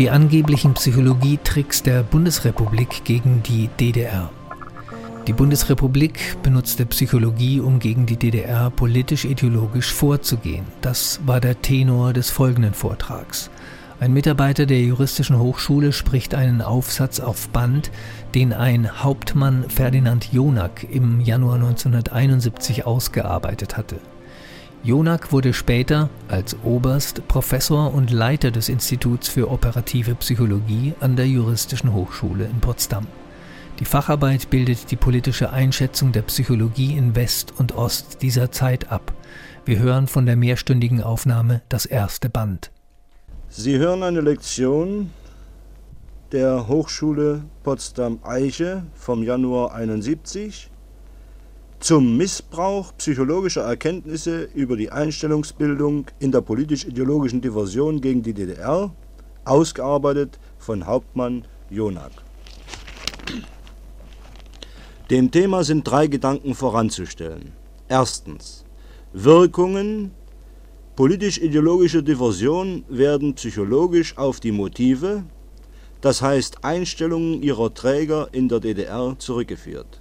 Die angeblichen Psychologietricks der Bundesrepublik gegen die DDR. Die Bundesrepublik benutzte Psychologie, um gegen die DDR politisch-ideologisch vorzugehen. Das war der Tenor des folgenden Vortrags. Ein Mitarbeiter der Juristischen Hochschule spricht einen Aufsatz auf Band, den ein Hauptmann Ferdinand Jonack im Januar 1971 ausgearbeitet hatte. Jonack wurde später als Oberst Professor und Leiter des Instituts für operative Psychologie an der Juristischen Hochschule in Potsdam. Die Facharbeit bildet die politische Einschätzung der Psychologie in West und Ost dieser Zeit ab. Wir hören von der mehrstündigen Aufnahme das erste Band. Sie hören eine Lektion der Hochschule Potsdam-Eiche vom Januar 71 zum Missbrauch psychologischer Erkenntnisse über die Einstellungsbildung in der politisch-ideologischen Diversion gegen die DDR, ausgearbeitet von Hauptmann Jonak. Dem Thema sind drei Gedanken voranzustellen. Erstens Wirkungen politisch-ideologischer Diversion werden psychologisch auf die Motive, das heißt Einstellungen ihrer Träger in der DDR zurückgeführt.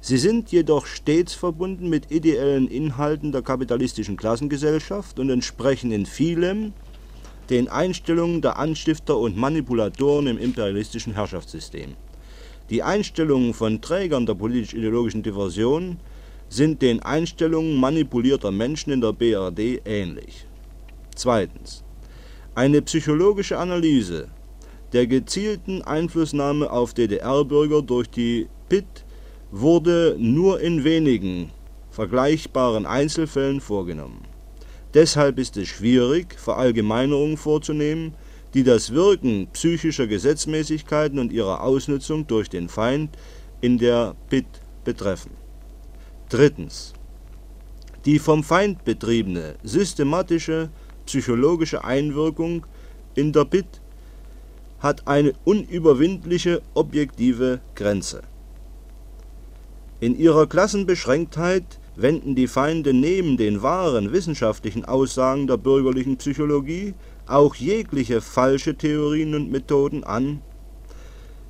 Sie sind jedoch stets verbunden mit ideellen Inhalten der kapitalistischen Klassengesellschaft und entsprechen in vielem den Einstellungen der Anstifter und Manipulatoren im imperialistischen Herrschaftssystem. Die Einstellungen von Trägern der politisch-ideologischen Diversion sind den Einstellungen manipulierter Menschen in der BRD ähnlich. Zweitens. Eine psychologische Analyse der gezielten Einflussnahme auf DDR-Bürger durch die PIT wurde nur in wenigen vergleichbaren Einzelfällen vorgenommen. Deshalb ist es schwierig, Verallgemeinerungen vorzunehmen, die das Wirken psychischer Gesetzmäßigkeiten und ihre Ausnutzung durch den Feind in der PIT betreffen. Drittens. Die vom Feind betriebene systematische psychologische Einwirkung in der PIT hat eine unüberwindliche objektive Grenze. In ihrer Klassenbeschränktheit wenden die Feinde neben den wahren wissenschaftlichen Aussagen der bürgerlichen Psychologie auch jegliche falsche Theorien und Methoden an.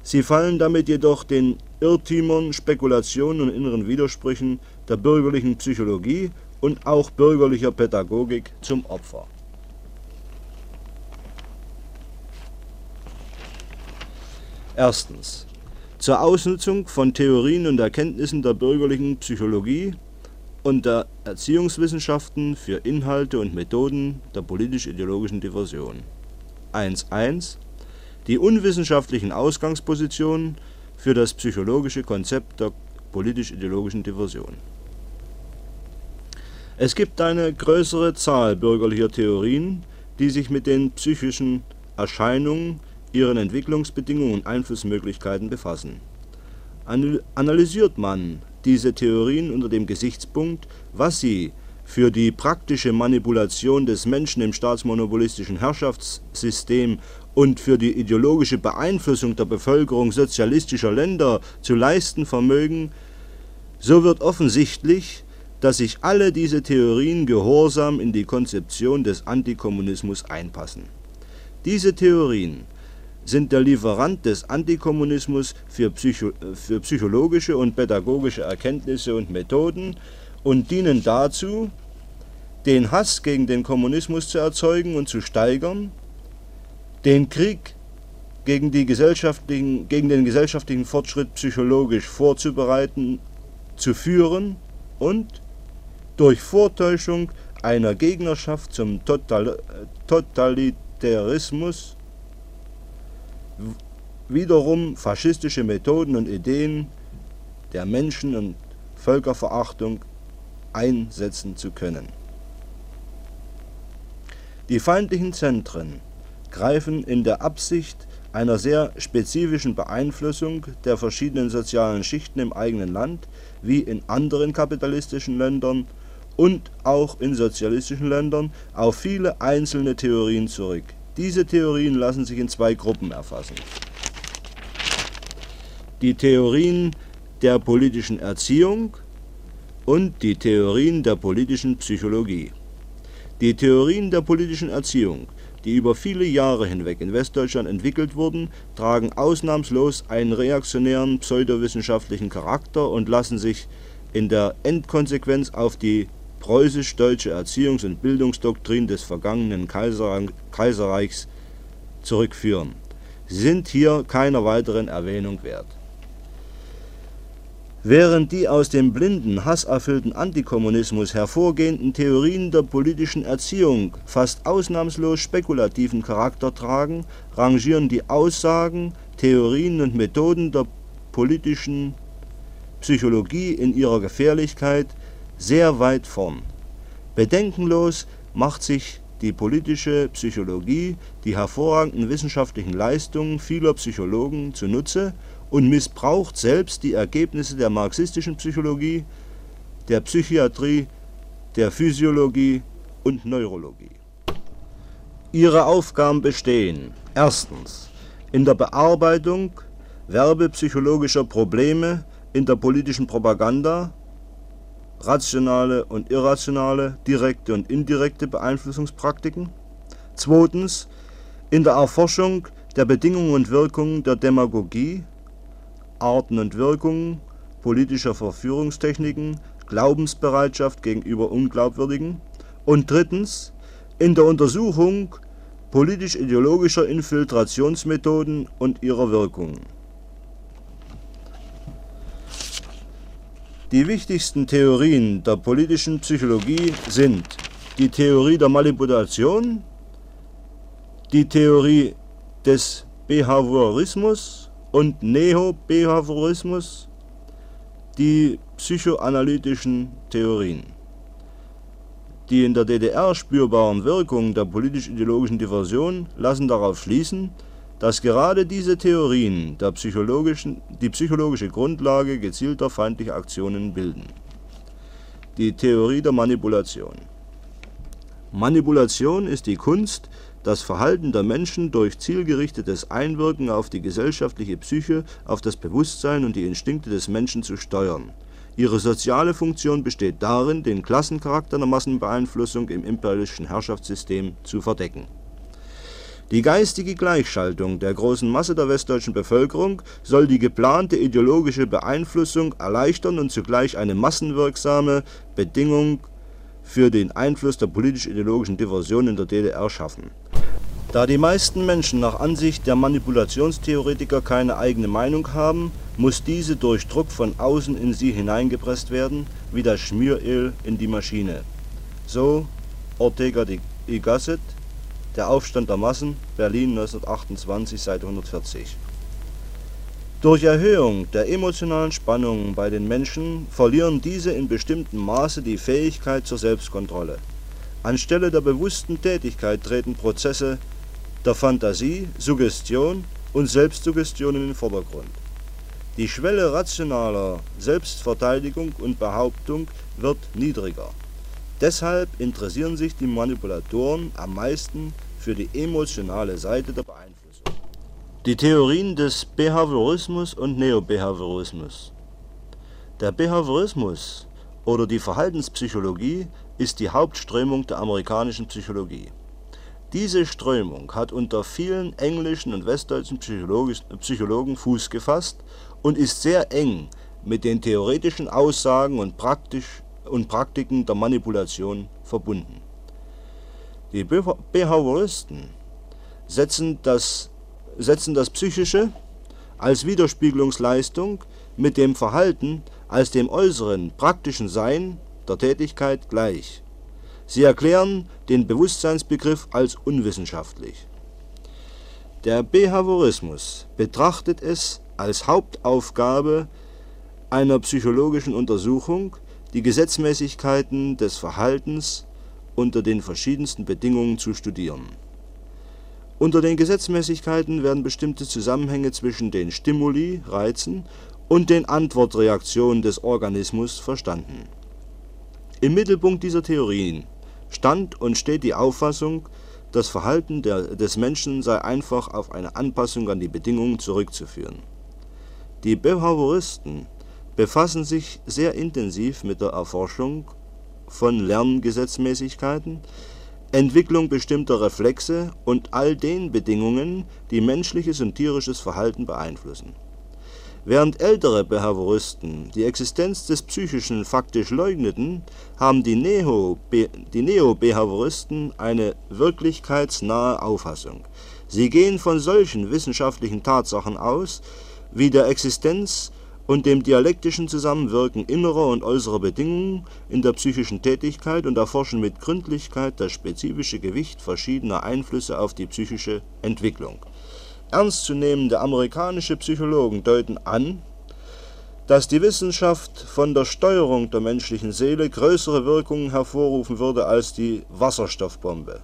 Sie fallen damit jedoch den Irrtümern, Spekulationen und inneren Widersprüchen der bürgerlichen Psychologie und auch bürgerlicher Pädagogik zum Opfer. Erstens zur Ausnutzung von Theorien und Erkenntnissen der bürgerlichen Psychologie und der Erziehungswissenschaften für Inhalte und Methoden der politisch-ideologischen Diversion. 1.1 Die unwissenschaftlichen Ausgangspositionen für das psychologische Konzept der politisch-ideologischen Diversion. Es gibt eine größere Zahl bürgerlicher Theorien, die sich mit den psychischen Erscheinungen ihren Entwicklungsbedingungen und Einflussmöglichkeiten befassen. Analysiert man diese Theorien unter dem Gesichtspunkt, was sie für die praktische Manipulation des Menschen im staatsmonopolistischen Herrschaftssystem und für die ideologische Beeinflussung der Bevölkerung sozialistischer Länder zu leisten vermögen, so wird offensichtlich, dass sich alle diese Theorien gehorsam in die Konzeption des Antikommunismus einpassen. Diese Theorien sind der Lieferant des Antikommunismus für, Psycho für psychologische und pädagogische Erkenntnisse und Methoden und dienen dazu, den Hass gegen den Kommunismus zu erzeugen und zu steigern, den Krieg gegen, die gesellschaftlichen, gegen den gesellschaftlichen Fortschritt psychologisch vorzubereiten, zu führen und durch Vortäuschung einer Gegnerschaft zum Total Totalitarismus wiederum faschistische Methoden und Ideen der Menschen- und Völkerverachtung einsetzen zu können. Die feindlichen Zentren greifen in der Absicht einer sehr spezifischen Beeinflussung der verschiedenen sozialen Schichten im eigenen Land wie in anderen kapitalistischen Ländern und auch in sozialistischen Ländern auf viele einzelne Theorien zurück. Diese Theorien lassen sich in zwei Gruppen erfassen die Theorien der politischen Erziehung und die Theorien der politischen Psychologie. Die Theorien der politischen Erziehung die über viele Jahre hinweg in Westdeutschland entwickelt wurden, tragen ausnahmslos einen reaktionären pseudowissenschaftlichen Charakter und lassen sich in der Endkonsequenz auf die preußisch-deutsche Erziehungs und Bildungsdoktrin des vergangenen Kaiserreichs zurückführen. Sind hier keiner weiteren Erwähnung wert. Während die aus dem blinden, hasserfüllten Antikommunismus hervorgehenden Theorien der politischen Erziehung fast ausnahmslos spekulativen Charakter tragen, rangieren die Aussagen, Theorien und Methoden der politischen Psychologie in ihrer Gefährlichkeit sehr weit vorn. Bedenkenlos macht sich die politische Psychologie die hervorragenden wissenschaftlichen Leistungen vieler Psychologen zunutze und missbraucht selbst die Ergebnisse der marxistischen Psychologie, der Psychiatrie, der Physiologie und Neurologie. Ihre Aufgaben bestehen erstens in der Bearbeitung werbepsychologischer Probleme in der politischen Propaganda, rationale und irrationale, direkte und indirekte Beeinflussungspraktiken. Zweitens in der Erforschung der Bedingungen und Wirkungen der Demagogie, Arten und Wirkungen politischer Verführungstechniken, Glaubensbereitschaft gegenüber Unglaubwürdigen. Und drittens in der Untersuchung politisch-ideologischer Infiltrationsmethoden und ihrer Wirkungen. Die wichtigsten Theorien der politischen Psychologie sind die Theorie der Manipulation, die Theorie des Behaviorismus und Neo-Behaviorismus, die psychoanalytischen Theorien. Die in der DDR spürbaren Wirkungen der politisch-ideologischen Diversion lassen darauf schließen, dass gerade diese Theorien die psychologische Grundlage gezielter feindlicher Aktionen bilden. Die Theorie der Manipulation Manipulation ist die Kunst, das Verhalten der Menschen durch zielgerichtetes Einwirken auf die gesellschaftliche Psyche, auf das Bewusstsein und die Instinkte des Menschen zu steuern. Ihre soziale Funktion besteht darin, den Klassencharakter der Massenbeeinflussung im imperialistischen Herrschaftssystem zu verdecken die geistige Gleichschaltung der großen Masse der westdeutschen Bevölkerung soll die geplante ideologische Beeinflussung erleichtern und zugleich eine massenwirksame Bedingung für den Einfluss der politisch-ideologischen Diversion in der DDR schaffen. Da die meisten Menschen nach Ansicht der Manipulationstheoretiker keine eigene Meinung haben, muss diese durch Druck von außen in sie hineingepresst werden, wie das Schmieröl in die Maschine. So Ortega y Gasset der Aufstand der Massen, Berlin 1928, Seite 140. Durch Erhöhung der emotionalen Spannungen bei den Menschen verlieren diese in bestimmtem Maße die Fähigkeit zur Selbstkontrolle. Anstelle der bewussten Tätigkeit treten Prozesse der Fantasie, Suggestion und Selbstsuggestion in den Vordergrund. Die Schwelle rationaler Selbstverteidigung und Behauptung wird niedriger. Deshalb interessieren sich die Manipulatoren am meisten für die emotionale Seite der Beeinflussung. Die Theorien des Behaviorismus und Neobehaviorismus. Der Behaviorismus oder die Verhaltenspsychologie ist die Hauptströmung der amerikanischen Psychologie. Diese Strömung hat unter vielen englischen und westdeutschen Psychologen Fuß gefasst und ist sehr eng mit den theoretischen Aussagen und, praktisch, und Praktiken der Manipulation verbunden. Die Behavioristen setzen das, setzen das Psychische als Widerspiegelungsleistung mit dem Verhalten als dem äußeren praktischen Sein der Tätigkeit gleich. Sie erklären den Bewusstseinsbegriff als unwissenschaftlich. Der Behaviorismus betrachtet es als Hauptaufgabe einer psychologischen Untersuchung, die Gesetzmäßigkeiten des Verhaltens unter den verschiedensten Bedingungen zu studieren. Unter den Gesetzmäßigkeiten werden bestimmte Zusammenhänge zwischen den Stimuli (Reizen) und den Antwortreaktionen des Organismus verstanden. Im Mittelpunkt dieser Theorien stand und steht die Auffassung, das Verhalten der, des Menschen sei einfach auf eine Anpassung an die Bedingungen zurückzuführen. Die Behavioristen befassen sich sehr intensiv mit der Erforschung von Lerngesetzmäßigkeiten, Entwicklung bestimmter Reflexe und all den Bedingungen, die menschliches und tierisches Verhalten beeinflussen. Während ältere Behavioristen die Existenz des Psychischen faktisch leugneten, haben die Neo-Behavioristen eine wirklichkeitsnahe Auffassung. Sie gehen von solchen wissenschaftlichen Tatsachen aus wie der Existenz und dem dialektischen Zusammenwirken innerer und äußerer Bedingungen in der psychischen Tätigkeit und erforschen mit Gründlichkeit das spezifische Gewicht verschiedener Einflüsse auf die psychische Entwicklung. Ernstzunehmende amerikanische Psychologen deuten an, dass die Wissenschaft von der Steuerung der menschlichen Seele größere Wirkungen hervorrufen würde als die Wasserstoffbombe.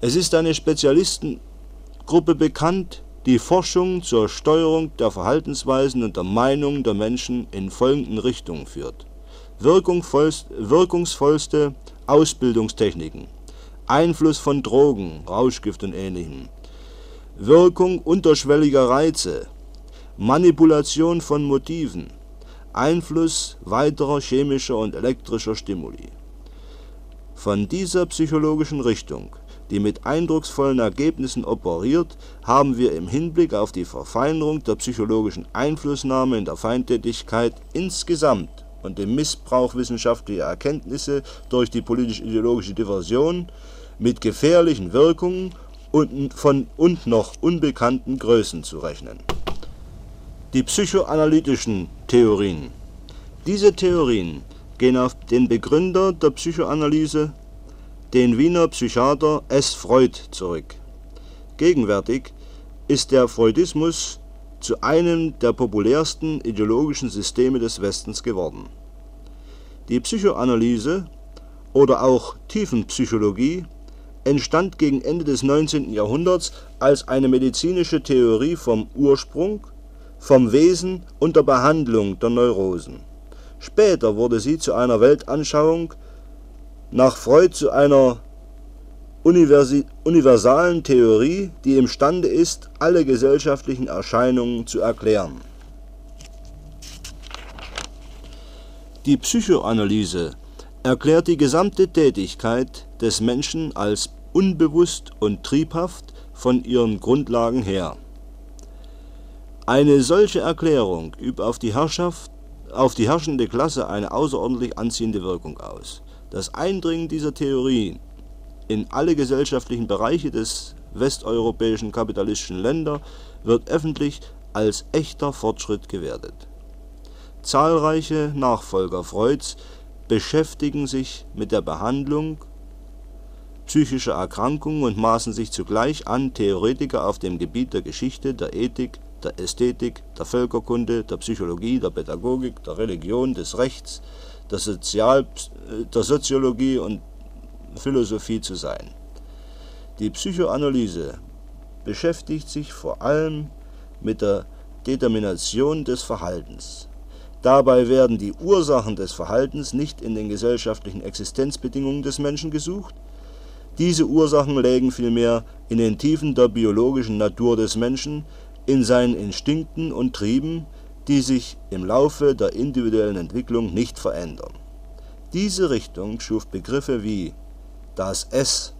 Es ist eine Spezialistengruppe bekannt, die Forschung zur Steuerung der Verhaltensweisen und der Meinungen der Menschen in folgenden Richtungen führt: Wirkungsvollste Ausbildungstechniken, Einfluss von Drogen, Rauschgift und Ähnlichem, Wirkung unterschwelliger Reize, Manipulation von Motiven, Einfluss weiterer chemischer und elektrischer Stimuli. Von dieser psychologischen Richtung die mit eindrucksvollen Ergebnissen operiert, haben wir im Hinblick auf die Verfeinerung der psychologischen Einflussnahme in der Feindtätigkeit insgesamt und dem Missbrauch wissenschaftlicher Erkenntnisse durch die politisch-ideologische Diversion mit gefährlichen Wirkungen und von und noch unbekannten Größen zu rechnen. Die psychoanalytischen Theorien. Diese Theorien gehen auf den Begründer der Psychoanalyse, den Wiener Psychiater S. Freud zurück. Gegenwärtig ist der Freudismus zu einem der populärsten ideologischen Systeme des Westens geworden. Die Psychoanalyse oder auch Tiefenpsychologie entstand gegen Ende des 19. Jahrhunderts als eine medizinische Theorie vom Ursprung, vom Wesen und der Behandlung der Neurosen. Später wurde sie zu einer Weltanschauung nach Freud zu einer universalen Theorie, die imstande ist, alle gesellschaftlichen Erscheinungen zu erklären. Die Psychoanalyse erklärt die gesamte Tätigkeit des Menschen als unbewusst und triebhaft von ihren Grundlagen her. Eine solche Erklärung übt auf die, Herrschaft, auf die herrschende Klasse eine außerordentlich anziehende Wirkung aus. Das Eindringen dieser Theorie in alle gesellschaftlichen Bereiche des westeuropäischen kapitalistischen Länder wird öffentlich als echter Fortschritt gewertet. Zahlreiche Nachfolger Freuds beschäftigen sich mit der Behandlung psychischer Erkrankungen und maßen sich zugleich an, Theoretiker auf dem Gebiet der Geschichte, der Ethik, der Ästhetik, der Völkerkunde, der Psychologie, der Pädagogik, der Religion, des Rechts, der, Sozial der Soziologie und Philosophie zu sein. Die Psychoanalyse beschäftigt sich vor allem mit der Determination des Verhaltens. Dabei werden die Ursachen des Verhaltens nicht in den gesellschaftlichen Existenzbedingungen des Menschen gesucht, diese Ursachen lägen vielmehr in den Tiefen der biologischen Natur des Menschen, in seinen Instinkten und Trieben, die sich im Laufe der individuellen Entwicklung nicht verändern. Diese Richtung schuf Begriffe wie das Es,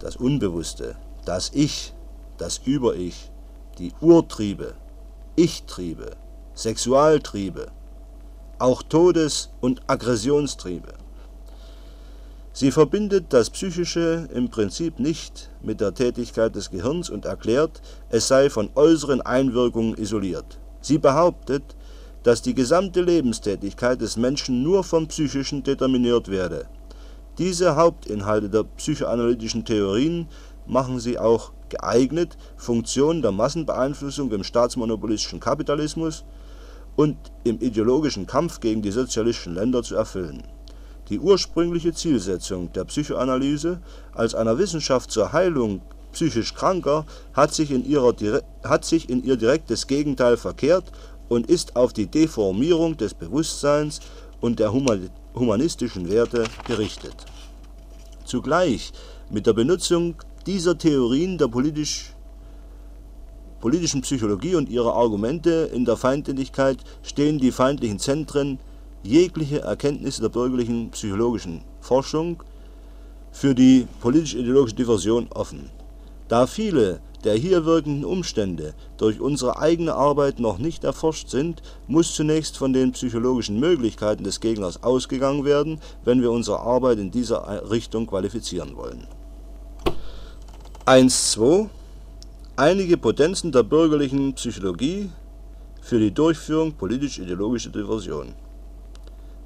das Unbewusste, das Ich, das Über-Ich, die Urtriebe, Ich-Triebe, Sexualtriebe, auch Todes- und Aggressionstriebe. Sie verbindet das Psychische im Prinzip nicht mit der Tätigkeit des Gehirns und erklärt, es sei von äußeren Einwirkungen isoliert. Sie behauptet, dass die gesamte Lebenstätigkeit des Menschen nur vom Psychischen determiniert werde. Diese Hauptinhalte der psychoanalytischen Theorien machen sie auch geeignet, Funktionen der Massenbeeinflussung im staatsmonopolistischen Kapitalismus und im ideologischen Kampf gegen die sozialistischen Länder zu erfüllen die ursprüngliche Zielsetzung der Psychoanalyse als einer Wissenschaft zur Heilung psychisch Kranker hat sich in, ihr direktes Gegenteil verkehrt und ist auf die Deformierung des Bewusstseins und der humanistischen Werte gerichtet. Zugleich mit der Benutzung dieser Theorien der politisch, politischen Psychologie und ihrer Argumente in der Feindseligkeit stehen die feindlichen Zentren jegliche Erkenntnisse der bürgerlichen psychologischen Forschung für die politisch-ideologische Diversion offen. Da viele der hier wirkenden Umstände durch unsere eigene Arbeit noch nicht erforscht sind, muss zunächst von den psychologischen Möglichkeiten des Gegners ausgegangen werden, wenn wir unsere Arbeit in dieser Richtung qualifizieren wollen. 1.2 Einige Potenzen der bürgerlichen Psychologie für die Durchführung politisch-ideologischer Diversion.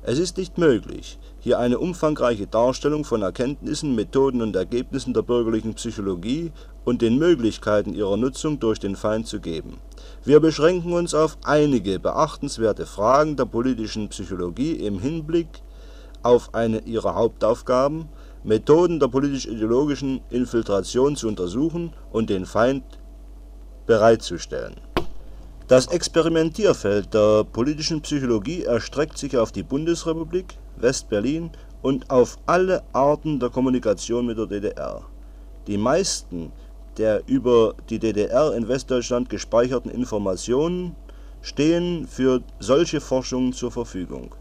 Es ist nicht möglich, hier eine umfangreiche Darstellung von Erkenntnissen, Methoden und Ergebnissen der bürgerlichen Psychologie und den Möglichkeiten ihrer Nutzung durch den Feind zu geben. Wir beschränken uns auf einige beachtenswerte Fragen der politischen Psychologie im Hinblick auf eine ihrer Hauptaufgaben, Methoden der politisch-ideologischen Infiltration zu untersuchen und den Feind bereitzustellen. Das Experimentierfeld der politischen Psychologie erstreckt sich auf die Bundesrepublik, West-Berlin und auf alle Arten der Kommunikation mit der DDR. Die meisten der über die DDR in Westdeutschland gespeicherten Informationen stehen für solche Forschungen zur Verfügung.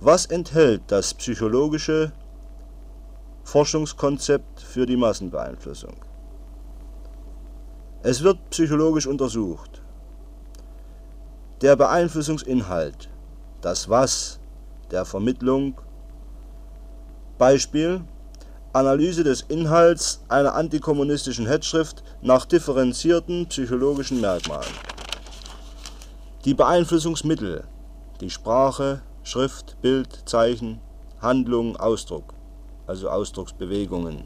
Was enthält das psychologische Forschungskonzept für die Massenbeeinflussung? Es wird psychologisch untersucht. Der Beeinflussungsinhalt, das Was der Vermittlung. Beispiel Analyse des Inhalts einer antikommunistischen Hetzschrift nach differenzierten psychologischen Merkmalen. Die Beeinflussungsmittel, die Sprache, Schrift, Bild, Zeichen, Handlung, Ausdruck, also Ausdrucksbewegungen.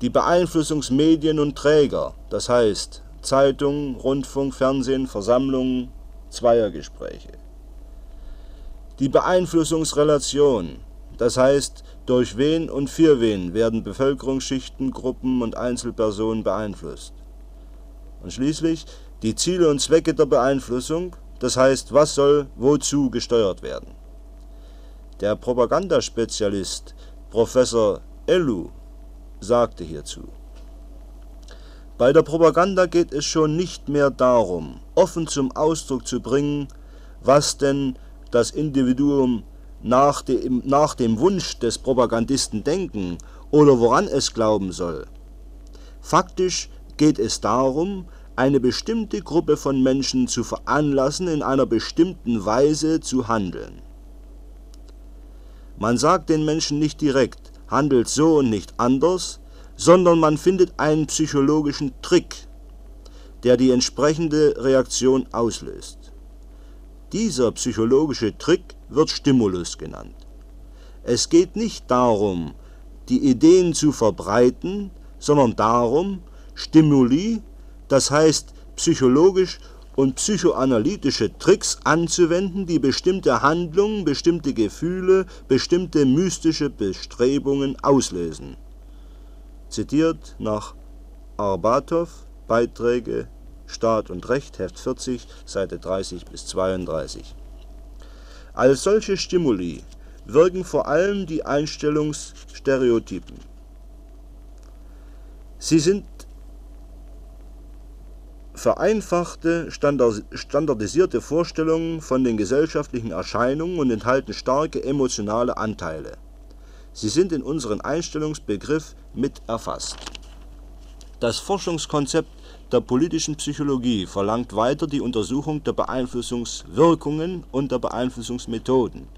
Die Beeinflussungsmedien und Träger, das heißt Zeitung, Rundfunk, Fernsehen, Versammlungen, Zweiergespräche die Beeinflussungsrelation, das heißt, durch wen und für wen werden Bevölkerungsschichten, Gruppen und Einzelpersonen beeinflusst. Und schließlich die Ziele und Zwecke der Beeinflussung, das heißt, was soll wozu gesteuert werden. Der Propagandaspezialist Professor Ellu sagte hierzu, bei der Propaganda geht es schon nicht mehr darum, offen zum Ausdruck zu bringen, was denn das Individuum nach dem, nach dem Wunsch des Propagandisten denken oder woran es glauben soll. Faktisch geht es darum, eine bestimmte Gruppe von Menschen zu veranlassen, in einer bestimmten Weise zu handeln. Man sagt den Menschen nicht direkt, handelt so und nicht anders, sondern man findet einen psychologischen Trick, der die entsprechende Reaktion auslöst. Dieser psychologische Trick wird Stimulus genannt. Es geht nicht darum, die Ideen zu verbreiten, sondern darum, Stimuli, das heißt psychologisch und psychoanalytische Tricks anzuwenden, die bestimmte Handlungen, bestimmte Gefühle, bestimmte mystische Bestrebungen auslösen. Zitiert nach Arbatov, Beiträge Staat und Recht, Heft 40, Seite 30 bis 32. Als solche Stimuli wirken vor allem die Einstellungsstereotypen. Sie sind vereinfachte, standardisierte Vorstellungen von den gesellschaftlichen Erscheinungen und enthalten starke emotionale Anteile. Sie sind in unseren Einstellungsbegriff mit erfasst. Das Forschungskonzept der politischen Psychologie verlangt weiter die Untersuchung der Beeinflussungswirkungen und der Beeinflussungsmethoden.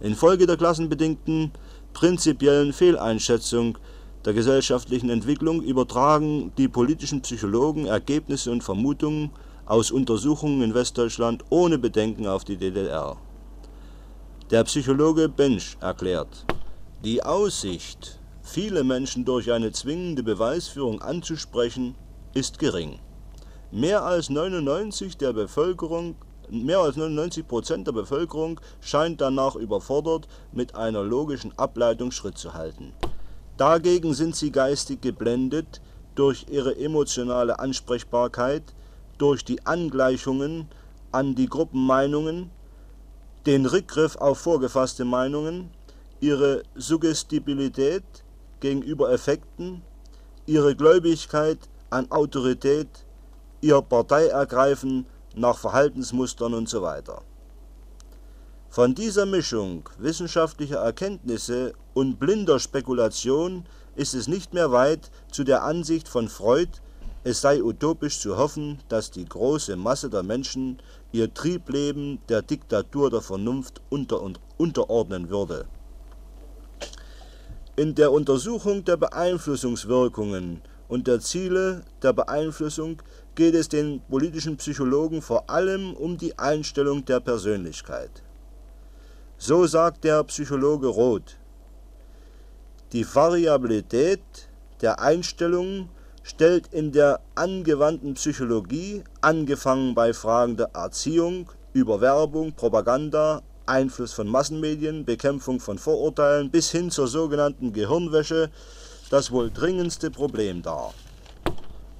Infolge der klassenbedingten prinzipiellen Fehleinschätzung der gesellschaftlichen Entwicklung übertragen die politischen Psychologen Ergebnisse und Vermutungen aus Untersuchungen in Westdeutschland ohne Bedenken auf die DDR. Der Psychologe Bench erklärt, die Aussicht, viele Menschen durch eine zwingende Beweisführung anzusprechen, ist gering. Mehr als 99 der Bevölkerung Mehr als 99 Prozent der Bevölkerung scheint danach überfordert, mit einer logischen Ableitung Schritt zu halten. Dagegen sind sie geistig geblendet durch ihre emotionale Ansprechbarkeit, durch die Angleichungen an die Gruppenmeinungen, den Rückgriff auf vorgefasste Meinungen, ihre Suggestibilität gegenüber Effekten, ihre Gläubigkeit an Autorität, ihr Parteiergreifen nach Verhaltensmustern weiter. Von dieser Mischung wissenschaftlicher Erkenntnisse und blinder Spekulation ist es nicht mehr weit zu der Ansicht von Freud, es sei utopisch zu hoffen, dass die große Masse der Menschen ihr Triebleben der Diktatur der Vernunft unter unterordnen würde. In der Untersuchung der Beeinflussungswirkungen und der Ziele der Beeinflussung geht es den politischen Psychologen vor allem um die Einstellung der Persönlichkeit. So sagt der Psychologe Roth, die Variabilität der Einstellungen stellt in der angewandten Psychologie, angefangen bei Fragen der Erziehung, über Werbung, Propaganda, Einfluss von Massenmedien, Bekämpfung von Vorurteilen bis hin zur sogenannten Gehirnwäsche, das wohl dringendste Problem dar.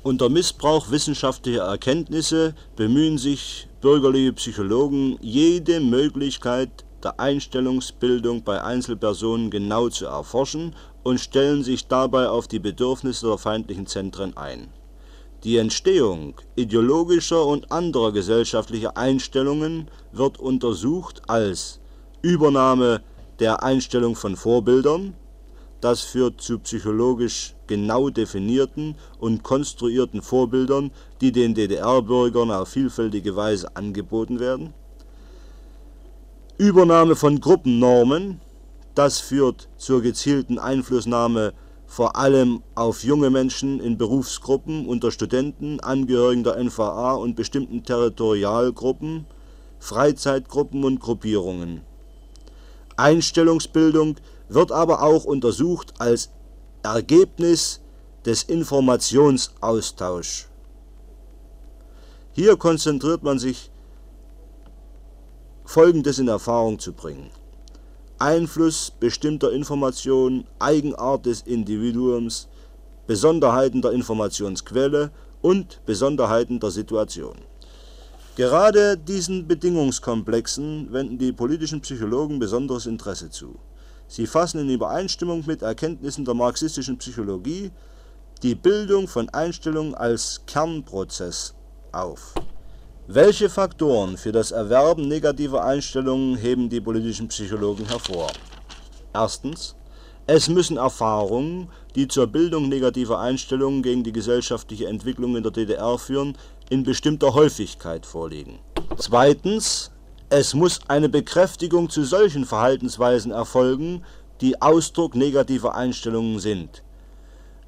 Unter Missbrauch wissenschaftlicher Erkenntnisse bemühen sich bürgerliche Psychologen, jede Möglichkeit der Einstellungsbildung bei Einzelpersonen genau zu erforschen und stellen sich dabei auf die Bedürfnisse der feindlichen Zentren ein. Die Entstehung ideologischer und anderer gesellschaftlicher Einstellungen wird untersucht als Übernahme der Einstellung von Vorbildern, das führt zu psychologisch genau definierten und konstruierten Vorbildern, die den DDR-Bürgern auf vielfältige Weise angeboten werden. Übernahme von Gruppennormen, das führt zur gezielten Einflussnahme vor allem auf junge Menschen in Berufsgruppen unter Studenten, Angehörigen der NVA und bestimmten Territorialgruppen, Freizeitgruppen und Gruppierungen. Einstellungsbildung wird aber auch untersucht als Ergebnis des Informationsaustauschs. Hier konzentriert man sich, Folgendes in Erfahrung zu bringen. Einfluss bestimmter Informationen, Eigenart des Individuums, Besonderheiten der Informationsquelle und Besonderheiten der Situation. Gerade diesen Bedingungskomplexen wenden die politischen Psychologen besonderes Interesse zu. Sie fassen in Übereinstimmung mit Erkenntnissen der marxistischen Psychologie die Bildung von Einstellungen als Kernprozess auf. Welche Faktoren für das Erwerben negativer Einstellungen heben die politischen Psychologen hervor? Erstens. Es müssen Erfahrungen, die zur Bildung negativer Einstellungen gegen die gesellschaftliche Entwicklung in der DDR führen, in bestimmter Häufigkeit vorliegen. Zweitens. Es muss eine Bekräftigung zu solchen Verhaltensweisen erfolgen, die Ausdruck negativer Einstellungen sind.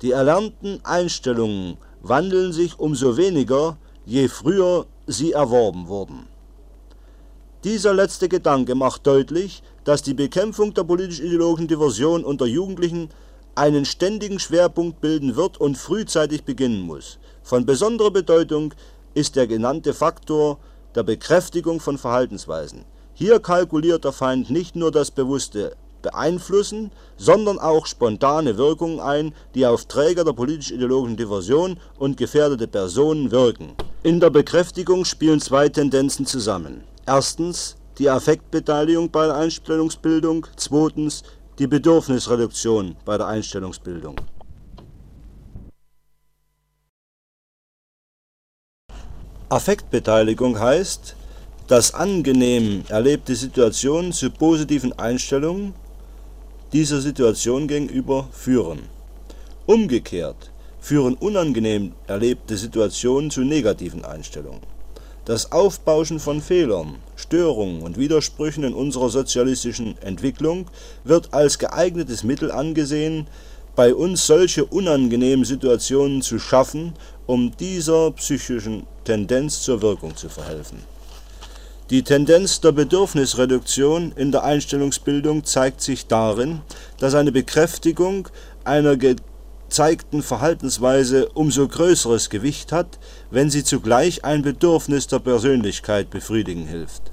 Die erlernten Einstellungen wandeln sich umso weniger, je früher sie erworben wurden. Dieser letzte Gedanke macht deutlich, dass die Bekämpfung der politisch-ideologischen Diversion unter Jugendlichen einen ständigen Schwerpunkt bilden wird und frühzeitig beginnen muss. Von besonderer Bedeutung ist der genannte Faktor der Bekräftigung von Verhaltensweisen. Hier kalkuliert der Feind nicht nur das bewusste Beeinflussen, sondern auch spontane Wirkungen ein, die auf Träger der politisch-ideologischen Diversion und gefährdete Personen wirken. In der Bekräftigung spielen zwei Tendenzen zusammen. Erstens die Affektbeteiligung bei der Einstellungsbildung, zweitens die Bedürfnisreduktion bei der Einstellungsbildung. Affektbeteiligung heißt, dass angenehm erlebte Situationen zu positiven Einstellungen dieser Situation gegenüber führen. Umgekehrt führen unangenehm erlebte Situationen zu negativen Einstellungen. Das Aufbauschen von Fehlern, Störungen und Widersprüchen in unserer sozialistischen Entwicklung wird als geeignetes Mittel angesehen, bei uns solche unangenehmen Situationen zu schaffen, um dieser psychischen Tendenz zur Wirkung zu verhelfen. Die Tendenz der Bedürfnisreduktion in der Einstellungsbildung zeigt sich darin, dass eine Bekräftigung einer gezeigten Verhaltensweise umso größeres Gewicht hat, wenn sie zugleich ein Bedürfnis der Persönlichkeit befriedigen hilft.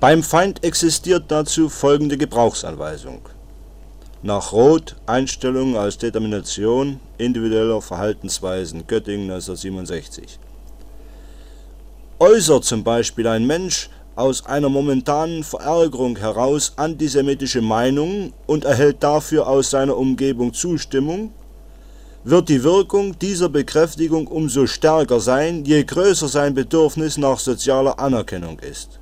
Beim Feind existiert dazu folgende Gebrauchsanweisung nach Roth Einstellungen als Determination individueller Verhaltensweisen Göttingen 1967. Äußert zum Beispiel ein Mensch aus einer momentanen Verärgerung heraus antisemitische Meinungen und erhält dafür aus seiner Umgebung Zustimmung, wird die Wirkung dieser Bekräftigung umso stärker sein, je größer sein Bedürfnis nach sozialer Anerkennung ist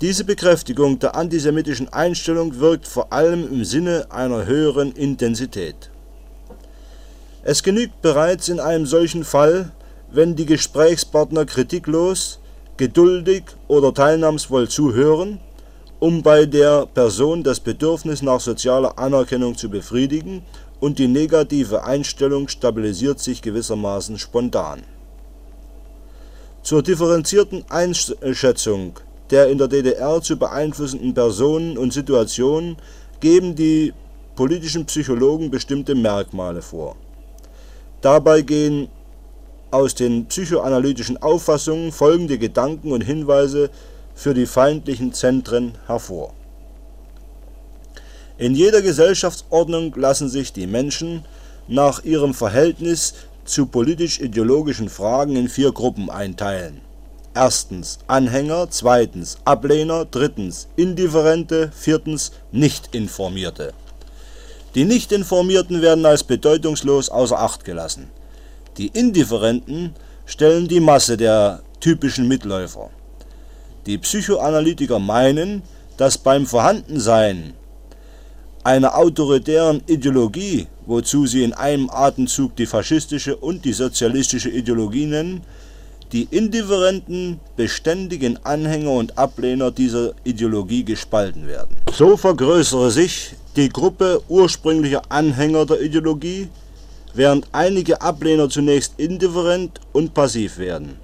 Diese Bekräftigung der antisemitischen Einstellung wirkt vor allem im Sinne einer höheren Intensität. Es genügt bereits in einem solchen Fall, wenn die Gesprächspartner kritiklos, geduldig oder teilnahmsvoll zuhören, um bei der Person das Bedürfnis nach sozialer Anerkennung zu befriedigen und die negative Einstellung stabilisiert sich gewissermaßen spontan. Zur differenzierten Einschätzung der in der DDR zu beeinflussenden Personen und Situationen geben die politischen Psychologen bestimmte Merkmale vor. Dabei gehen aus den psychoanalytischen Auffassungen folgende Gedanken und Hinweise für die feindlichen Zentren hervor. In jeder Gesellschaftsordnung lassen sich die Menschen nach ihrem Verhältnis zu politisch-ideologischen Fragen in vier Gruppen einteilen. Erstens Anhänger, zweitens Ablehner, drittens Indifferente, viertens Nichtinformierte. Die Nichtinformierten werden als bedeutungslos außer Acht gelassen. Die Indifferenten stellen die Masse der typischen Mitläufer. Die Psychoanalytiker meinen, dass beim Vorhandensein einer autoritären Ideologie, wozu sie in einem Atemzug die faschistische und die sozialistische Ideologie nennen, die indifferenten, beständigen Anhänger und Ablehner dieser Ideologie gespalten werden. So vergrößere sich die Gruppe ursprünglicher Anhänger der Ideologie, während einige Ablehner zunächst indifferent und passiv werden.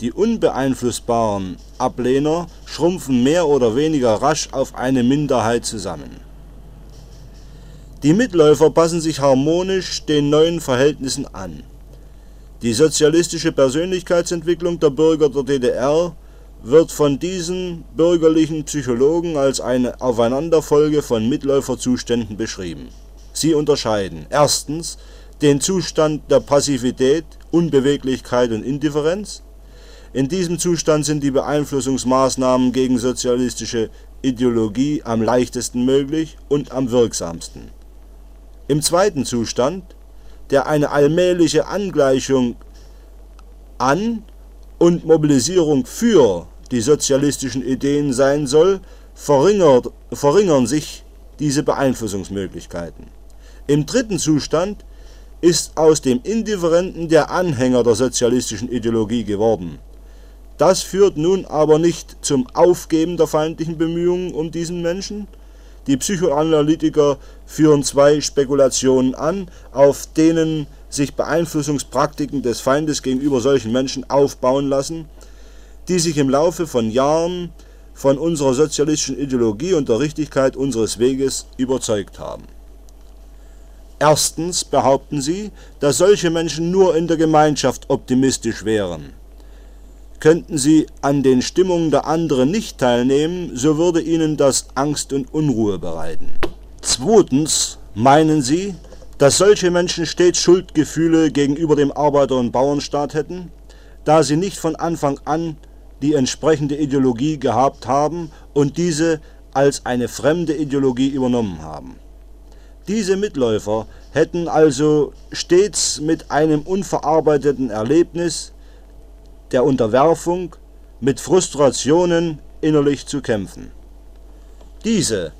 Die unbeeinflussbaren Ablehner schrumpfen mehr oder weniger rasch auf eine Minderheit zusammen. Die Mitläufer passen sich harmonisch den neuen Verhältnissen an. Die sozialistische Persönlichkeitsentwicklung der Bürger der DDR wird von diesen bürgerlichen Psychologen als eine Aufeinanderfolge von Mitläuferzuständen beschrieben. Sie unterscheiden erstens den Zustand der Passivität, Unbeweglichkeit und Indifferenz. In diesem Zustand sind die Beeinflussungsmaßnahmen gegen sozialistische Ideologie am leichtesten möglich und am wirksamsten. Im zweiten Zustand der eine allmähliche Angleichung an und Mobilisierung für die sozialistischen Ideen sein soll, verringern sich diese Beeinflussungsmöglichkeiten. Im dritten Zustand ist aus dem Indifferenten der Anhänger der sozialistischen Ideologie geworden. Das führt nun aber nicht zum Aufgeben der feindlichen Bemühungen um diesen Menschen, die Psychoanalytiker führen zwei Spekulationen an, auf denen sich Beeinflussungspraktiken des Feindes gegenüber solchen Menschen aufbauen lassen, die sich im Laufe von Jahren von unserer sozialistischen Ideologie und der Richtigkeit unseres Weges überzeugt haben. Erstens behaupten sie, dass solche Menschen nur in der Gemeinschaft optimistisch wären. Könnten sie an den Stimmungen der anderen nicht teilnehmen, so würde ihnen das Angst und Unruhe bereiten. Zweitens meinen sie, dass solche Menschen stets Schuldgefühle gegenüber dem Arbeiter- und Bauernstaat hätten, da sie nicht von Anfang an die entsprechende Ideologie gehabt haben und diese als eine fremde Ideologie übernommen haben. Diese Mitläufer hätten also stets mit einem unverarbeiteten Erlebnis der Unterwerfung mit Frustrationen innerlich zu kämpfen. Diese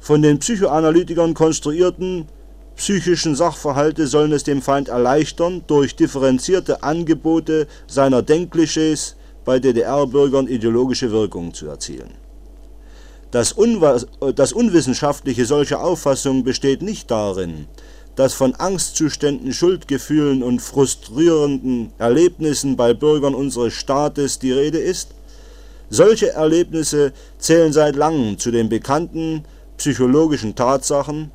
von den Psychoanalytikern konstruierten psychischen Sachverhalte sollen es dem Feind erleichtern, durch differenzierte Angebote seiner Denkklischees bei DDR-Bürgern ideologische Wirkungen zu erzielen. Das, das Unwissenschaftliche solcher Auffassungen besteht nicht darin, dass von Angstzuständen, Schuldgefühlen und frustrierenden Erlebnissen bei Bürgern unseres Staates die Rede ist? Solche Erlebnisse zählen seit langem zu den bekannten psychologischen Tatsachen.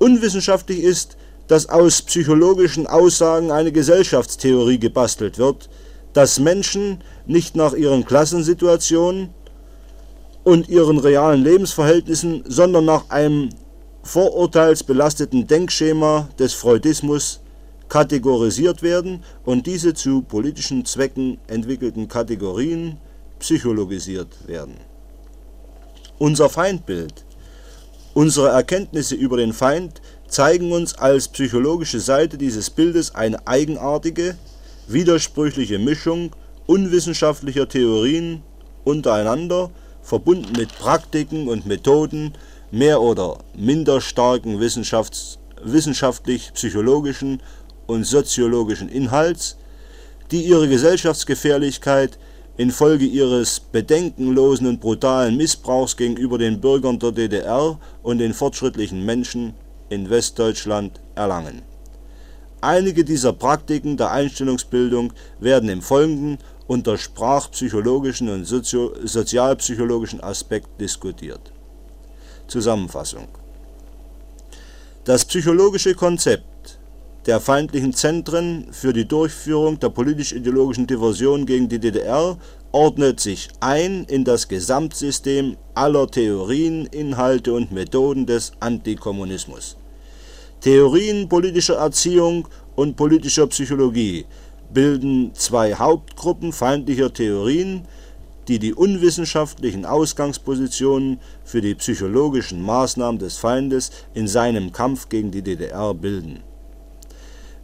Unwissenschaftlich ist, dass aus psychologischen Aussagen eine Gesellschaftstheorie gebastelt wird, dass Menschen nicht nach ihren Klassensituationen und ihren realen Lebensverhältnissen, sondern nach einem vorurteilsbelasteten Denkschema des Freudismus kategorisiert werden und diese zu politischen Zwecken entwickelten Kategorien psychologisiert werden. Unser Feindbild, unsere Erkenntnisse über den Feind zeigen uns als psychologische Seite dieses Bildes eine eigenartige, widersprüchliche Mischung unwissenschaftlicher Theorien untereinander, verbunden mit Praktiken und Methoden mehr oder minder starken wissenschaftlich-psychologischen und soziologischen Inhalts, die ihre Gesellschaftsgefährlichkeit infolge ihres bedenkenlosen und brutalen Missbrauchs gegenüber den Bürgern der DDR und den fortschrittlichen Menschen in Westdeutschland erlangen. Einige dieser Praktiken der Einstellungsbildung werden im Folgenden unter sprachpsychologischen und Sozio sozialpsychologischen Aspekt diskutiert. Zusammenfassung Das psychologische Konzept der feindlichen Zentren für die Durchführung der politisch-ideologischen Diversion gegen die DDR ordnet sich ein in das Gesamtsystem aller Theorien, Inhalte und Methoden des Antikommunismus. Theorien politischer Erziehung und politischer Psychologie bilden zwei Hauptgruppen feindlicher Theorien, die die unwissenschaftlichen Ausgangspositionen für die psychologischen Maßnahmen des Feindes in seinem Kampf gegen die DDR bilden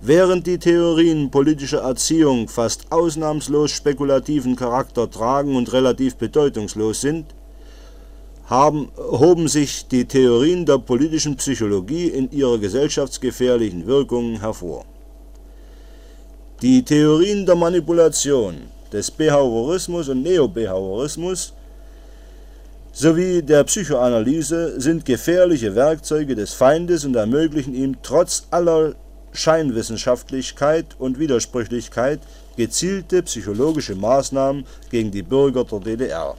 Während die Theorien politischer Erziehung fast ausnahmslos spekulativen Charakter tragen und relativ bedeutungslos sind, haben, hoben sich die Theorien der politischen Psychologie in ihrer gesellschaftsgefährlichen Wirkungen hervor. Die Theorien der Manipulation, des Behaviorismus und Neobehaviorismus sowie der Psychoanalyse sind gefährliche Werkzeuge des Feindes und ermöglichen ihm trotz aller Scheinwissenschaftlichkeit und Widersprüchlichkeit gezielte psychologische Maßnahmen gegen die Bürger der DDR.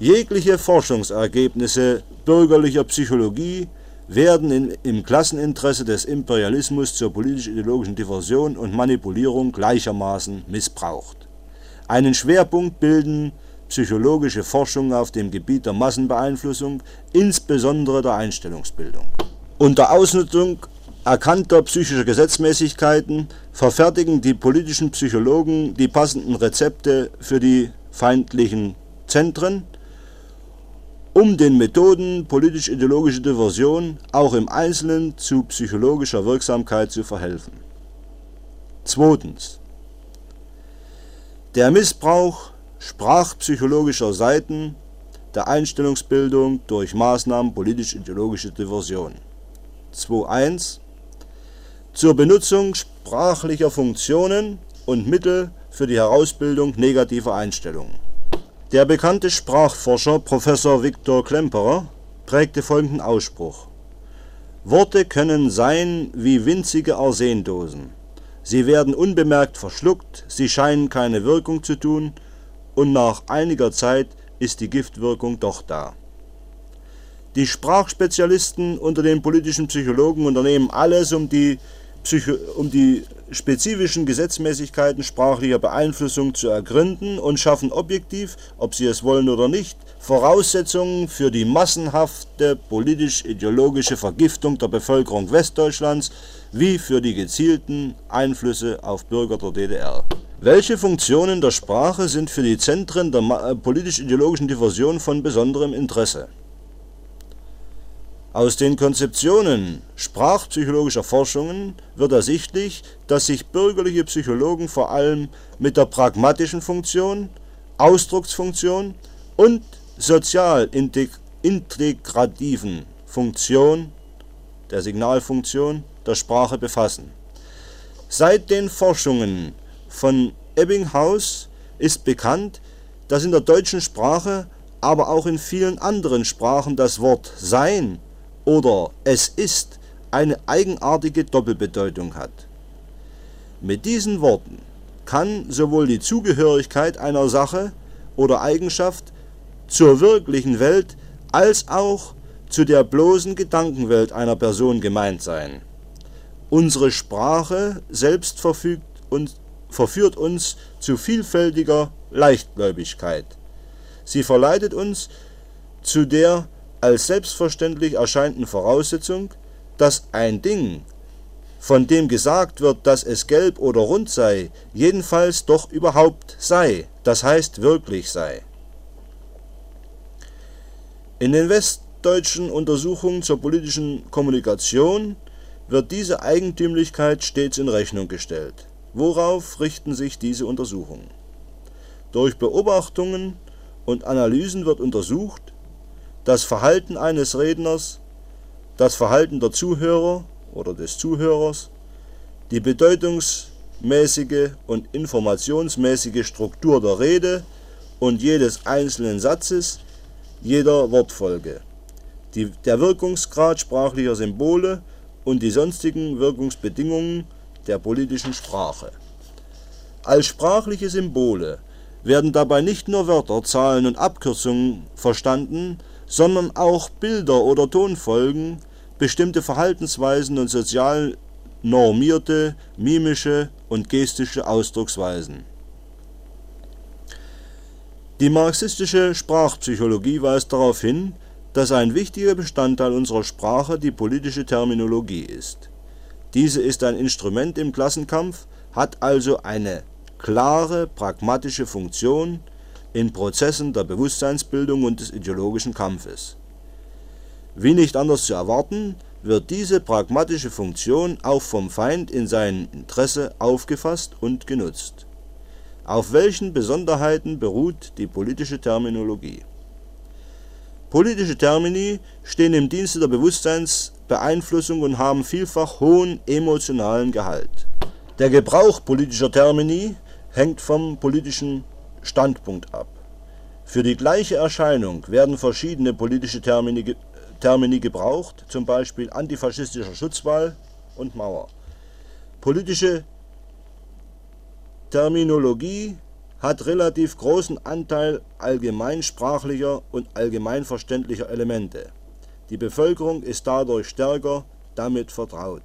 Jegliche Forschungsergebnisse bürgerlicher Psychologie werden in, im Klasseninteresse des Imperialismus zur politisch-ideologischen Diversion und Manipulierung gleichermaßen missbraucht. Einen Schwerpunkt bilden psychologische Forschungen auf dem Gebiet der Massenbeeinflussung, insbesondere der Einstellungsbildung. Unter Ausnutzung erkannter psychischer Gesetzmäßigkeiten verfertigen die politischen Psychologen die passenden Rezepte für die feindlichen Zentren, um den Methoden politisch-ideologischer Diversion auch im Einzelnen zu psychologischer Wirksamkeit zu verhelfen. Zweitens. Der Missbrauch sprachpsychologischer Seiten der Einstellungsbildung durch Maßnahmen politisch-ideologischer Diversion. 2.1 zur Benutzung sprachlicher Funktionen und Mittel für die Herausbildung negativer Einstellungen. Der bekannte Sprachforscher Professor Viktor Klemperer prägte folgenden Ausspruch: Worte können sein wie winzige Arsendosen. Sie werden unbemerkt verschluckt, sie scheinen keine Wirkung zu tun, und nach einiger Zeit ist die Giftwirkung doch da. Die Sprachspezialisten unter den politischen Psychologen unternehmen alles, um die Psycho um die spezifischen Gesetzmäßigkeiten sprachlicher Beeinflussung zu ergründen und schaffen objektiv, ob sie es wollen oder nicht, Voraussetzungen für die massenhafte politisch-ideologische Vergiftung der Bevölkerung Westdeutschlands wie für die gezielten Einflüsse auf Bürger der DDR. Welche Funktionen der Sprache sind für die Zentren der politisch-ideologischen Diversion von besonderem Interesse? Aus den Konzeptionen sprachpsychologischer Forschungen wird ersichtlich, dass sich bürgerliche Psychologen vor allem mit der pragmatischen Funktion, Ausdrucksfunktion und sozial integrativen Funktion der Signalfunktion der Sprache befassen. Seit den Forschungen von Ebbinghaus ist bekannt, dass in der deutschen Sprache, aber auch in vielen anderen Sprachen das Wort Sein oder es ist eine eigenartige Doppelbedeutung hat. Mit diesen Worten kann sowohl die Zugehörigkeit einer Sache oder Eigenschaft zur wirklichen Welt als auch zu der bloßen Gedankenwelt einer Person gemeint sein. Unsere Sprache selbst und verführt uns zu vielfältiger Leichtgläubigkeit. Sie verleitet uns zu der als selbstverständlich erscheinenden Voraussetzung, dass ein Ding, von dem gesagt wird, dass es gelb oder rund sei, jedenfalls doch überhaupt sei, das heißt wirklich sei. In den westdeutschen Untersuchungen zur politischen Kommunikation wird diese Eigentümlichkeit stets in Rechnung gestellt. Worauf richten sich diese Untersuchungen? Durch Beobachtungen und Analysen wird untersucht, das Verhalten eines Redners, das Verhalten der Zuhörer oder des Zuhörers, die bedeutungsmäßige und informationsmäßige Struktur der Rede und jedes einzelnen Satzes, jeder Wortfolge, die, der Wirkungsgrad sprachlicher Symbole und die sonstigen Wirkungsbedingungen der politischen Sprache. Als sprachliche Symbole werden dabei nicht nur Wörter, Zahlen und Abkürzungen verstanden, sondern auch Bilder oder Tonfolgen, bestimmte Verhaltensweisen und sozial normierte mimische und gestische Ausdrucksweisen. Die marxistische Sprachpsychologie weist darauf hin, dass ein wichtiger Bestandteil unserer Sprache die politische Terminologie ist. Diese ist ein Instrument im Klassenkampf, hat also eine klare pragmatische Funktion in Prozessen der Bewusstseinsbildung und des ideologischen Kampfes. Wie nicht anders zu erwarten, wird diese pragmatische Funktion auch vom Feind in seinem Interesse aufgefasst und genutzt. Auf welchen Besonderheiten beruht die politische Terminologie? Politische Termini stehen im Dienste der Bewusstseinsbeeinflussung und haben vielfach hohen emotionalen Gehalt. Der Gebrauch politischer Termini hängt vom politischen Standpunkt ab. Für die gleiche Erscheinung werden verschiedene politische Termini, Termini gebraucht, zum Beispiel antifaschistischer Schutzwall und Mauer. Politische Terminologie hat relativ großen Anteil allgemeinsprachlicher und allgemeinverständlicher Elemente. Die Bevölkerung ist dadurch stärker damit vertraut.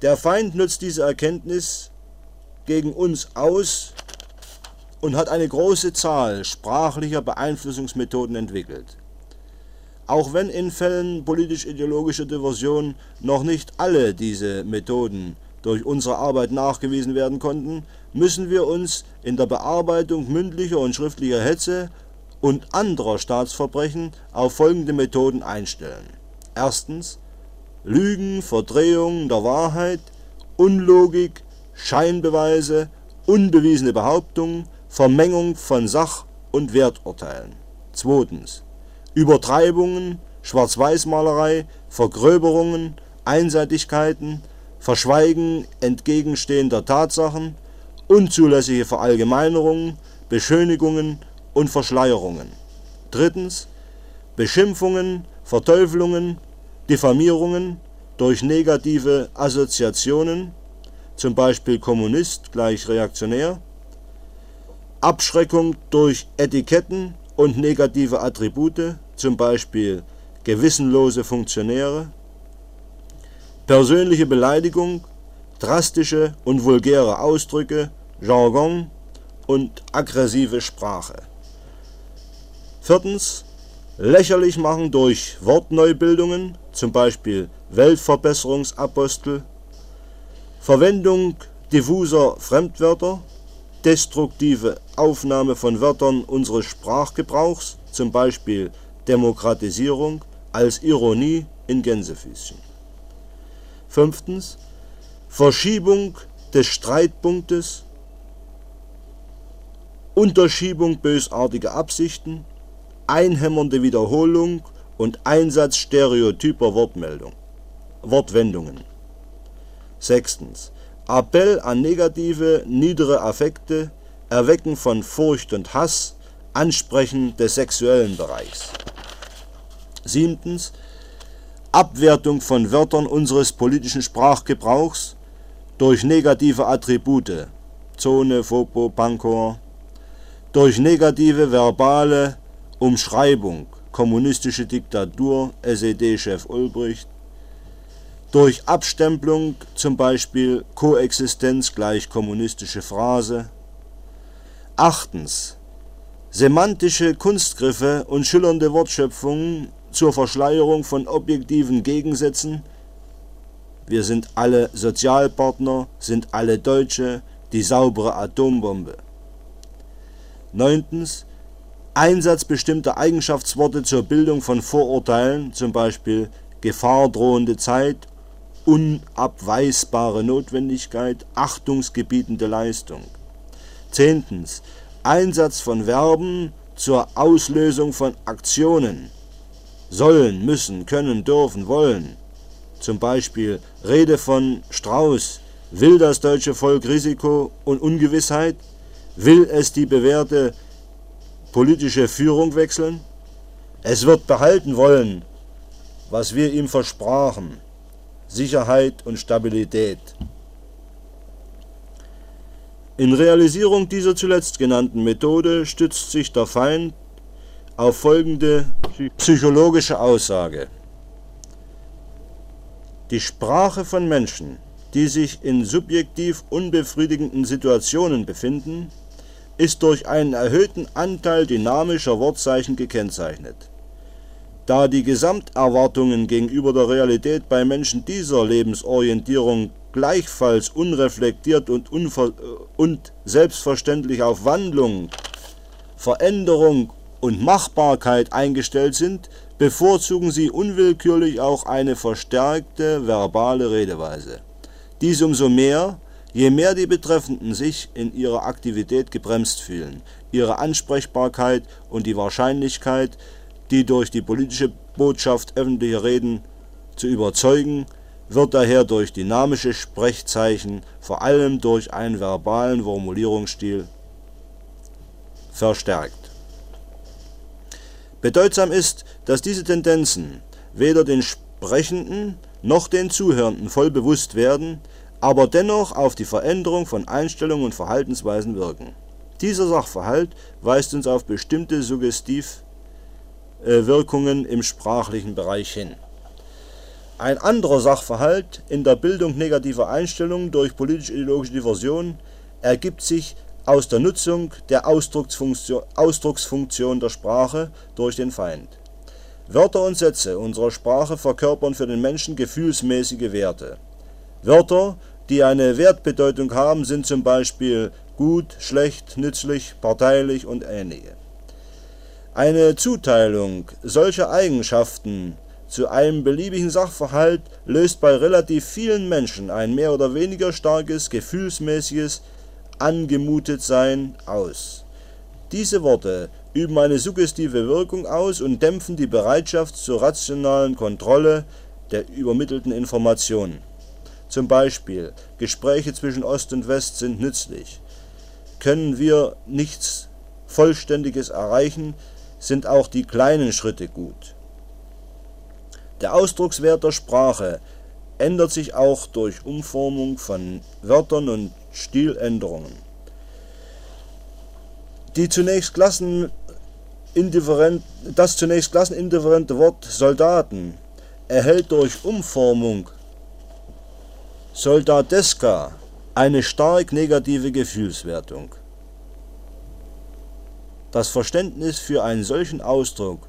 Der Feind nutzt diese Erkenntnis gegen uns aus und hat eine große Zahl sprachlicher Beeinflussungsmethoden entwickelt. Auch wenn in Fällen politisch-ideologischer Diversion noch nicht alle diese Methoden durch unsere Arbeit nachgewiesen werden konnten, müssen wir uns in der Bearbeitung mündlicher und schriftlicher Hetze und anderer Staatsverbrechen auf folgende Methoden einstellen. Erstens Lügen, Verdrehung der Wahrheit, Unlogik, Scheinbeweise, unbewiesene Behauptungen, Vermengung von Sach- und Werturteilen. Zweitens. Übertreibungen, Schwarz-Weiß-Malerei, Vergröberungen, Einseitigkeiten, Verschweigen entgegenstehender Tatsachen, unzulässige Verallgemeinerungen, Beschönigungen und Verschleierungen. Drittens. Beschimpfungen, Verteufelungen, Diffamierungen durch negative Assoziationen, zum Beispiel Kommunist gleich reaktionär, Abschreckung durch Etiketten und negative Attribute, zum Beispiel gewissenlose Funktionäre, persönliche Beleidigung, drastische und vulgäre Ausdrücke, Jargon und aggressive Sprache. Viertens, lächerlich machen durch Wortneubildungen, zum Beispiel Weltverbesserungsapostel, Verwendung diffuser Fremdwörter, destruktive Aufnahme von Wörtern unseres Sprachgebrauchs, zum Beispiel Demokratisierung, als Ironie in Gänsefüßchen. Fünftens. Verschiebung des Streitpunktes, Unterschiebung bösartiger Absichten, einhämmernde Wiederholung und Einsatz stereotyper Wortmeldung, Wortwendungen. Sechstens. Appell an negative, niedere Affekte, Erwecken von Furcht und Hass, Ansprechen des sexuellen Bereichs. Siebtens. Abwertung von Wörtern unseres politischen Sprachgebrauchs durch negative Attribute, Zone, Fopo, Pankor, durch negative verbale Umschreibung, kommunistische Diktatur, SED-Chef Ulbricht, durch Abstempelung, zum Beispiel Koexistenz gleich kommunistische Phrase. Achtens. Semantische Kunstgriffe und schillernde Wortschöpfungen zur Verschleierung von objektiven Gegensätzen. Wir sind alle Sozialpartner, sind alle Deutsche, die saubere Atombombe. Neuntens. Einsatz bestimmter Eigenschaftsworte zur Bildung von Vorurteilen, zum Beispiel gefahrdrohende Zeit unabweisbare Notwendigkeit, achtungsgebietende Leistung. Zehntens. Einsatz von Verben zur Auslösung von Aktionen. Sollen, müssen, können, dürfen, wollen. Zum Beispiel Rede von Strauß. Will das deutsche Volk Risiko und Ungewissheit? Will es die bewährte politische Führung wechseln? Es wird behalten wollen, was wir ihm versprachen. Sicherheit und Stabilität. In Realisierung dieser zuletzt genannten Methode stützt sich der Feind auf folgende psychologische Aussage. Die Sprache von Menschen, die sich in subjektiv unbefriedigenden Situationen befinden, ist durch einen erhöhten Anteil dynamischer Wortzeichen gekennzeichnet. Da die Gesamterwartungen gegenüber der Realität bei Menschen dieser Lebensorientierung gleichfalls unreflektiert und, und selbstverständlich auf Wandlung, Veränderung und Machbarkeit eingestellt sind, bevorzugen sie unwillkürlich auch eine verstärkte verbale Redeweise. Dies umso mehr, je mehr die Betreffenden sich in ihrer Aktivität gebremst fühlen, ihre Ansprechbarkeit und die Wahrscheinlichkeit, die durch die politische Botschaft öffentlicher Reden zu überzeugen, wird daher durch dynamische Sprechzeichen, vor allem durch einen verbalen Formulierungsstil, verstärkt. Bedeutsam ist, dass diese Tendenzen weder den Sprechenden noch den Zuhörenden voll bewusst werden, aber dennoch auf die Veränderung von Einstellungen und Verhaltensweisen wirken. Dieser Sachverhalt weist uns auf bestimmte Suggestivwirkungen im sprachlichen Bereich hin. Ein anderer Sachverhalt in der Bildung negativer Einstellungen durch politisch-ideologische Diversion ergibt sich aus der Nutzung der Ausdrucksfunktion, Ausdrucksfunktion der Sprache durch den Feind. Wörter und Sätze unserer Sprache verkörpern für den Menschen gefühlsmäßige Werte. Wörter, die eine Wertbedeutung haben, sind zum Beispiel gut, schlecht, nützlich, parteilich und ähnliche. Eine Zuteilung solcher Eigenschaften zu einem beliebigen Sachverhalt löst bei relativ vielen Menschen ein mehr oder weniger starkes gefühlsmäßiges Angemutetsein aus. Diese Worte üben eine suggestive Wirkung aus und dämpfen die Bereitschaft zur rationalen Kontrolle der übermittelten Informationen. Zum Beispiel Gespräche zwischen Ost und West sind nützlich. Können wir nichts Vollständiges erreichen, sind auch die kleinen Schritte gut. Der Ausdruckswert der Sprache ändert sich auch durch Umformung von Wörtern und Stiländerungen. Die zunächst das zunächst klassenindifferente Wort Soldaten erhält durch Umformung Soldateska eine stark negative Gefühlswertung. Das Verständnis für einen solchen Ausdruck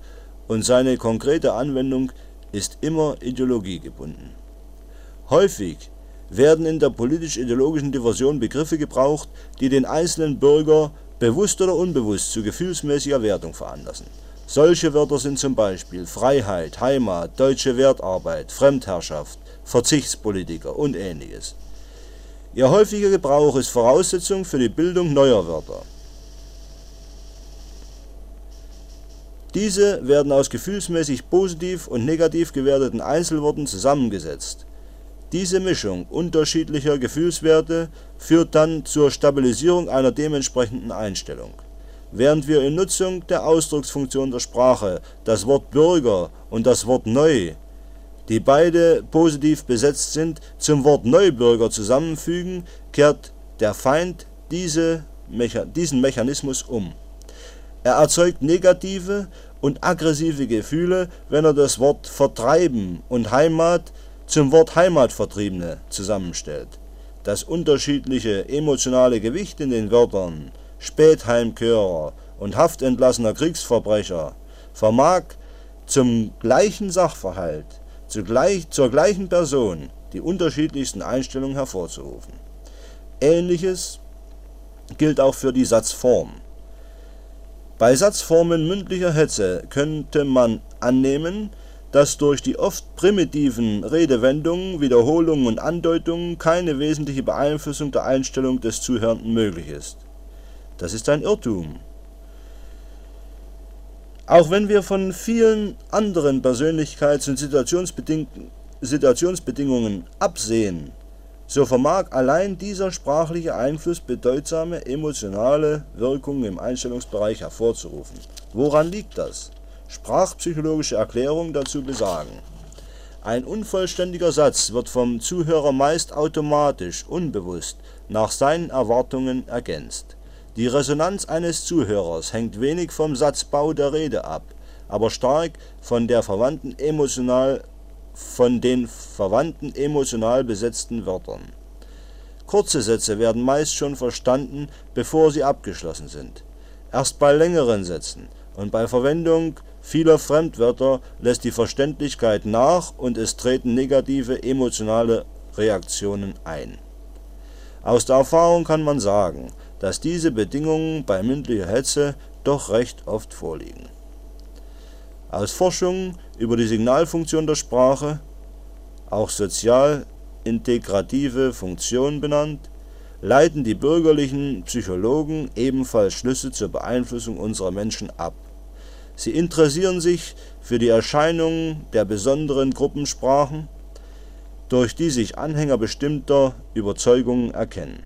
und seine konkrete Anwendung ist immer ideologiegebunden. Häufig werden in der politisch-ideologischen Diversion Begriffe gebraucht, die den einzelnen Bürger bewusst oder unbewusst zu gefühlsmäßiger Wertung veranlassen. Solche Wörter sind zum Beispiel Freiheit, Heimat, deutsche Wertarbeit, Fremdherrschaft, Verzichtspolitiker und ähnliches. Ihr häufiger Gebrauch ist Voraussetzung für die Bildung neuer Wörter. Diese werden aus gefühlsmäßig positiv und negativ gewerteten Einzelworten zusammengesetzt. Diese Mischung unterschiedlicher Gefühlswerte führt dann zur Stabilisierung einer dementsprechenden Einstellung. Während wir in Nutzung der Ausdrucksfunktion der Sprache das Wort Bürger und das Wort Neu, die beide positiv besetzt sind, zum Wort Neubürger zusammenfügen, kehrt der Feind diese, diesen Mechanismus um. Er erzeugt negative und aggressive Gefühle, wenn er das Wort vertreiben und Heimat zum Wort Heimatvertriebene zusammenstellt. Das unterschiedliche emotionale Gewicht in den Wörtern Spätheimkehrer und haftentlassener Kriegsverbrecher vermag zum gleichen Sachverhalt, zugleich, zur gleichen Person die unterschiedlichsten Einstellungen hervorzurufen. Ähnliches gilt auch für die Satzform. Bei Satzformen mündlicher Hetze könnte man annehmen, dass durch die oft primitiven Redewendungen, Wiederholungen und Andeutungen keine wesentliche Beeinflussung der Einstellung des Zuhörenden möglich ist. Das ist ein Irrtum. Auch wenn wir von vielen anderen Persönlichkeits- und Situationsbedingungen absehen, so vermag allein dieser sprachliche Einfluss bedeutsame emotionale Wirkungen im Einstellungsbereich hervorzurufen. Woran liegt das? Sprachpsychologische Erklärungen dazu besagen. Ein unvollständiger Satz wird vom Zuhörer meist automatisch, unbewusst, nach seinen Erwartungen ergänzt. Die Resonanz eines Zuhörers hängt wenig vom Satzbau der Rede ab, aber stark von der verwandten emotional von den verwandten emotional besetzten Wörtern. Kurze Sätze werden meist schon verstanden, bevor sie abgeschlossen sind. Erst bei längeren Sätzen und bei Verwendung vieler Fremdwörter lässt die Verständlichkeit nach und es treten negative emotionale Reaktionen ein. Aus der Erfahrung kann man sagen, dass diese Bedingungen bei mündlicher Hetze doch recht oft vorliegen. Aus Forschungen über die Signalfunktion der Sprache, auch sozial integrative Funktion benannt, leiten die bürgerlichen Psychologen ebenfalls Schlüsse zur Beeinflussung unserer Menschen ab. Sie interessieren sich für die Erscheinungen der besonderen Gruppensprachen, durch die sich Anhänger bestimmter Überzeugungen erkennen